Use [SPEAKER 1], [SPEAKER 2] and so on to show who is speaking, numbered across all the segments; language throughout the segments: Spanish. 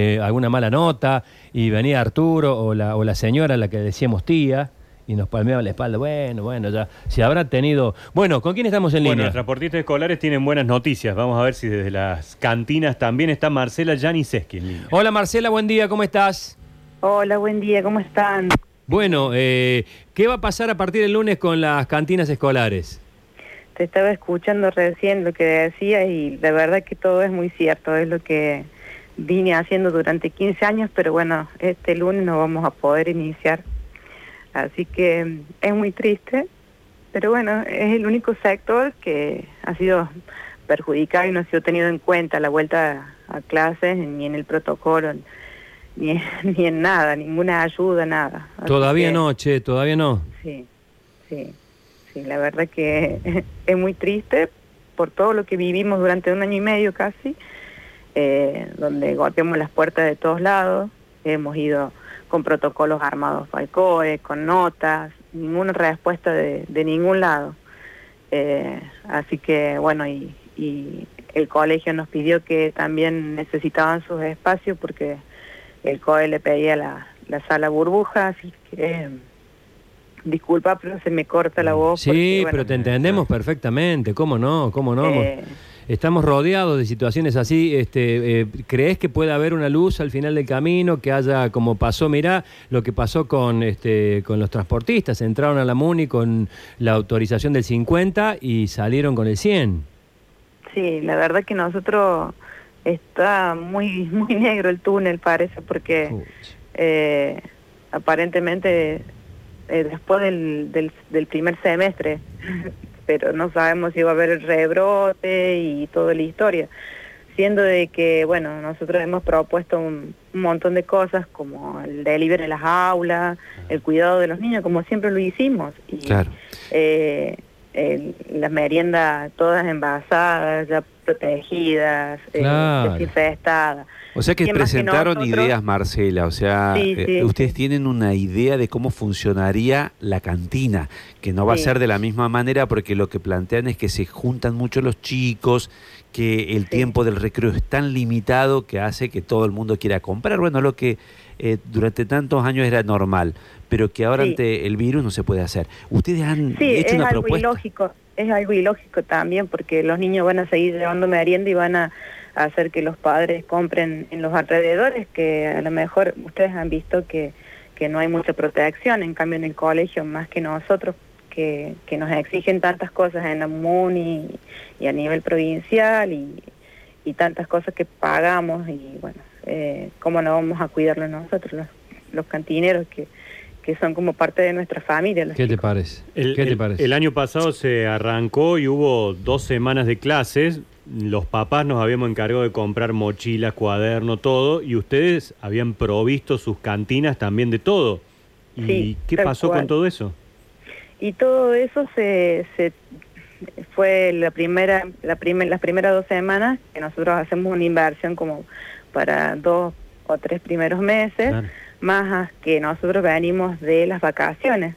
[SPEAKER 1] eh, alguna mala nota y venía Arturo o la, o la señora a la que decíamos tía y nos palmeaba la espalda. Bueno, bueno, ya. Si habrá tenido. Bueno, ¿con quién estamos en
[SPEAKER 2] Bueno,
[SPEAKER 1] línea?
[SPEAKER 2] los transportistas escolares tienen buenas noticias. Vamos a ver si desde las cantinas también está Marcela Janiseski en línea.
[SPEAKER 1] Hola Marcela, buen día, ¿cómo estás?
[SPEAKER 3] Hola, buen día, ¿cómo están?
[SPEAKER 1] Bueno, eh, ¿qué va a pasar a partir del lunes con las cantinas escolares?
[SPEAKER 3] Te estaba escuchando recién lo que decías y la verdad que todo es muy cierto, es lo que vine haciendo durante 15 años, pero bueno, este lunes no vamos a poder iniciar. Así que mm, es muy triste, pero bueno, es el único sector que ha sido perjudicado y no ha sido tenido en cuenta la vuelta a clases, ni en el protocolo, ni en, ni en nada, ninguna ayuda, nada. Así
[SPEAKER 1] Todavía
[SPEAKER 3] que-
[SPEAKER 1] no, che, todavía no.
[SPEAKER 3] Sí, sí, sí, la verdad que es muy triste por todo lo que vivimos durante un año y medio casi, eh, donde golpeamos las puertas de todos lados, hemos ido con protocolos armados al COE, con notas, ninguna respuesta de, de ningún lado. Eh, así que bueno, y, y el colegio nos pidió que también necesitaban sus espacios porque el COE le pedía la, la sala burbuja, así que disculpa, pero se me corta la voz.
[SPEAKER 1] Sí,
[SPEAKER 3] porque, bueno,
[SPEAKER 1] pero te entendemos perfectamente, ¿cómo no? ¿Cómo no?
[SPEAKER 3] eh,
[SPEAKER 1] Estamos rodeados de situaciones así. Este, eh, ¿Crees que puede haber una luz al final del camino? Que haya, como pasó, mirá, lo que pasó con, este, con los transportistas. Entraron a la MUNI con la autorización del 50 y salieron con el 100.
[SPEAKER 3] Sí, la verdad que nosotros está muy muy negro el túnel parece porque eh, aparentemente eh, después del, del, del primer semestre, pero no sabemos si va a haber el rebrote y toda la historia. Siendo de que, bueno, nosotros hemos propuesto un, un montón de cosas como el delivery en las aulas, el cuidado de los niños, como siempre lo hicimos. Y,
[SPEAKER 4] Claro.
[SPEAKER 3] eh, las meriendas todas envasadas, ya protegidas, eh,
[SPEAKER 1] Claro.
[SPEAKER 3] desinfestadas.
[SPEAKER 4] O sea que
[SPEAKER 3] ¿Quién más que
[SPEAKER 4] presentaron
[SPEAKER 3] nosotros?
[SPEAKER 4] ideas, Marcela. O sea,
[SPEAKER 3] Sí,
[SPEAKER 4] eh, ustedes
[SPEAKER 3] sí.
[SPEAKER 4] tienen una idea de cómo funcionaría la cantina, que no va a ser de la misma manera porque lo que plantean es que se juntan mucho los chicos, que el tiempo del recreo es tan limitado que hace que todo el mundo quiera comprar. Bueno, lo que eh, durante tantos años era normal, pero que ahora ante el virus no se puede hacer. Ustedes han
[SPEAKER 3] Sí,
[SPEAKER 4] hecho
[SPEAKER 3] es
[SPEAKER 4] una
[SPEAKER 3] algo
[SPEAKER 4] propuesta.
[SPEAKER 3] ilógico, es algo ilógico también porque los niños van a seguir llevando merienda y van a hacer que los padres compren en los alrededores, que a lo mejor ustedes han visto que, que no hay mucha protección, en cambio en el colegio más que nosotros que, que nos exigen tantas cosas en la MUNI y, a nivel provincial y, y tantas cosas que pagamos y bueno, eh, ¿cómo no vamos a cuidarlo nosotros, los, los cantineros que, que son como parte de nuestra familia? los
[SPEAKER 1] ¿Qué te parece?
[SPEAKER 2] El,
[SPEAKER 1] ¿Qué te
[SPEAKER 2] el-
[SPEAKER 1] parece?
[SPEAKER 2] el año pasado se arrancó y hubo dos semanas de clases. Los papás nos habíamos encargado de comprar mochilas, cuaderno, todo, y ustedes habían provisto sus cantinas también de todo. ¿Y
[SPEAKER 3] Sí,
[SPEAKER 2] qué pasó
[SPEAKER 3] cual.
[SPEAKER 2] con todo eso?
[SPEAKER 3] Y todo eso se, se fue la primera, la primer, las primeras dos semanas que nosotros hacemos una inversión como para dos o tres primeros meses,
[SPEAKER 2] Claro.
[SPEAKER 3] Más que nosotros venimos de las vacaciones.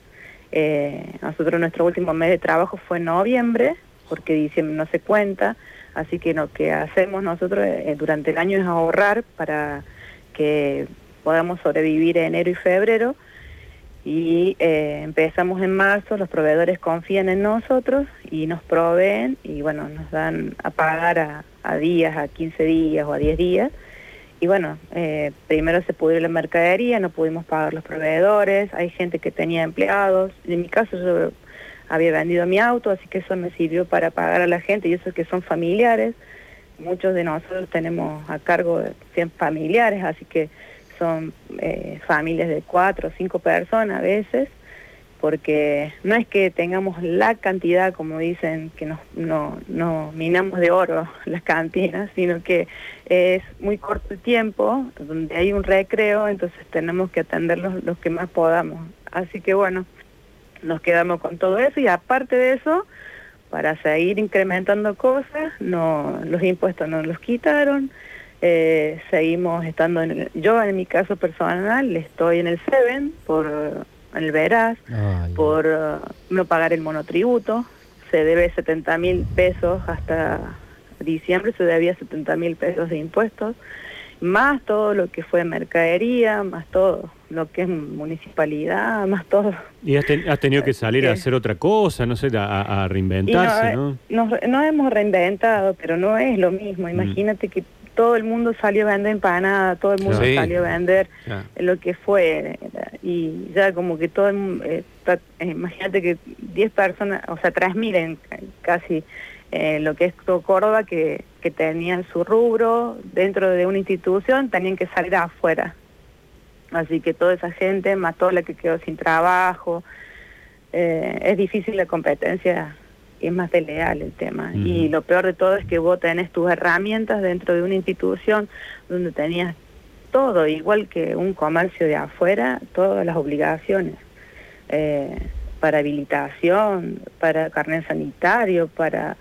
[SPEAKER 3] Eh, nosotros nuestro último mes de trabajo fue en noviembre, porque diciembre no se cuenta, así que lo que hacemos nosotros eh, durante el año es ahorrar para que podamos sobrevivir enero y febrero y eh, empezamos en marzo, los proveedores confían en nosotros y nos proveen y bueno, nos dan a pagar a, a días, a 15 días o a 10 días. Y bueno, eh, primero se pudrió la mercadería, no pudimos pagar los proveedores, hay gente que tenía empleados, en mi caso yo había vendido mi auto, así que eso me sirvió para pagar a la gente y eso que son familiares. Muchos de nosotros tenemos a cargo de 100 familiares, así que son eh, familias de cuatro o cinco personas a veces, porque no es que tengamos la cantidad, como dicen, que nos, no, no minamos de oro las cantinas, sino que es muy corto el tiempo, donde hay un recreo, entonces tenemos que atender los, que más podamos. Así que bueno, nos quedamos con todo eso y aparte de eso, para seguir incrementando cosas, no, los impuestos no los quitaron, eh, seguimos estando en yo en mi caso personal estoy en el Seven por el Veraz
[SPEAKER 1] Ay,
[SPEAKER 3] por uh, no pagar el monotributo se debe 70 mil pesos hasta diciembre se debía 70 mil pesos de impuestos más todo lo que fue mercadería, más todo lo que es municipalidad, más todo.
[SPEAKER 2] Y has, ten- has tenido que salir a
[SPEAKER 3] Sí.
[SPEAKER 2] hacer otra cosa, no sé, a, a reinventarse,
[SPEAKER 3] no,
[SPEAKER 2] ¿no?
[SPEAKER 3] Nos, nos hemos reinventado, pero no es lo mismo.
[SPEAKER 2] Mm.
[SPEAKER 3] Imagínate que todo el mundo salió a vender empanada, todo el mundo
[SPEAKER 4] Sí.
[SPEAKER 3] salió a vender lo que fue. Y ya como que todo eh, está- eh, imagínate que 10 personas, o sea, 3.000 en casi eh, lo que es todo Córdoba, que, que tenían su rubro dentro de una institución, tenían que salir afuera. Así que toda esa gente, más toda la que quedó sin trabajo, eh, es difícil la competencia y es más desleal el tema. Y lo peor de todo es que vos tenés tus herramientas dentro de una institución donde tenías todo, igual que un comercio de afuera, todas las obligaciones. eh, para habilitación, para carnet sanitario, para,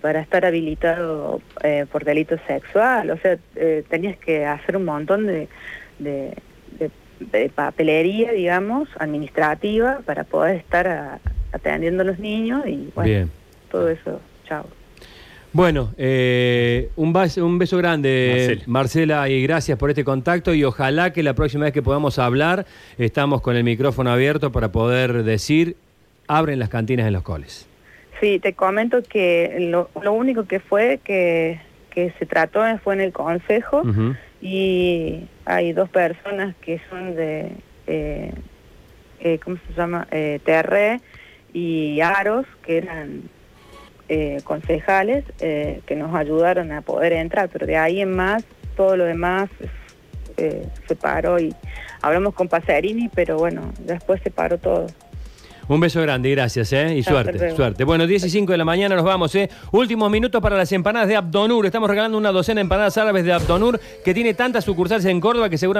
[SPEAKER 3] para estar habilitado eh, por delito sexual. O sea, eh, tenías que hacer un montón de, de, de- de papelería, digamos, administrativa, para poder estar a- atendiendo a los niños y bueno,
[SPEAKER 1] Bien.
[SPEAKER 3] todo eso, chao.
[SPEAKER 1] Bueno, eh, un, bas- un beso grande,
[SPEAKER 2] Marcela.
[SPEAKER 1] Marcela. y gracias por este contacto y ojalá que la próxima vez que podamos hablar estamos con el micrófono abierto para poder decir, abren las cantinas en los coles.
[SPEAKER 3] Sí, te comento que lo, lo único que fue que, que se trató fue en el consejo y hay dos personas que son de, eh, eh, ¿cómo se llama? Eh, Terre y Aros, que eran eh, concejales, eh, que nos ayudaron a poder entrar, pero de ahí en más, todo lo demás eh, se paró y hablamos con Pasarini, pero bueno, después se paró todo.
[SPEAKER 1] Un beso grande y gracias, ¿eh? Y suerte, suerte. Bueno, 10 y 5 de la mañana nos vamos, ¿eh? Últimos minutos para las empanadas de Abdonur. Estamos regalando una docena de empanadas árabes de Abdonur que tiene tantas sucursales en Córdoba que seguramente...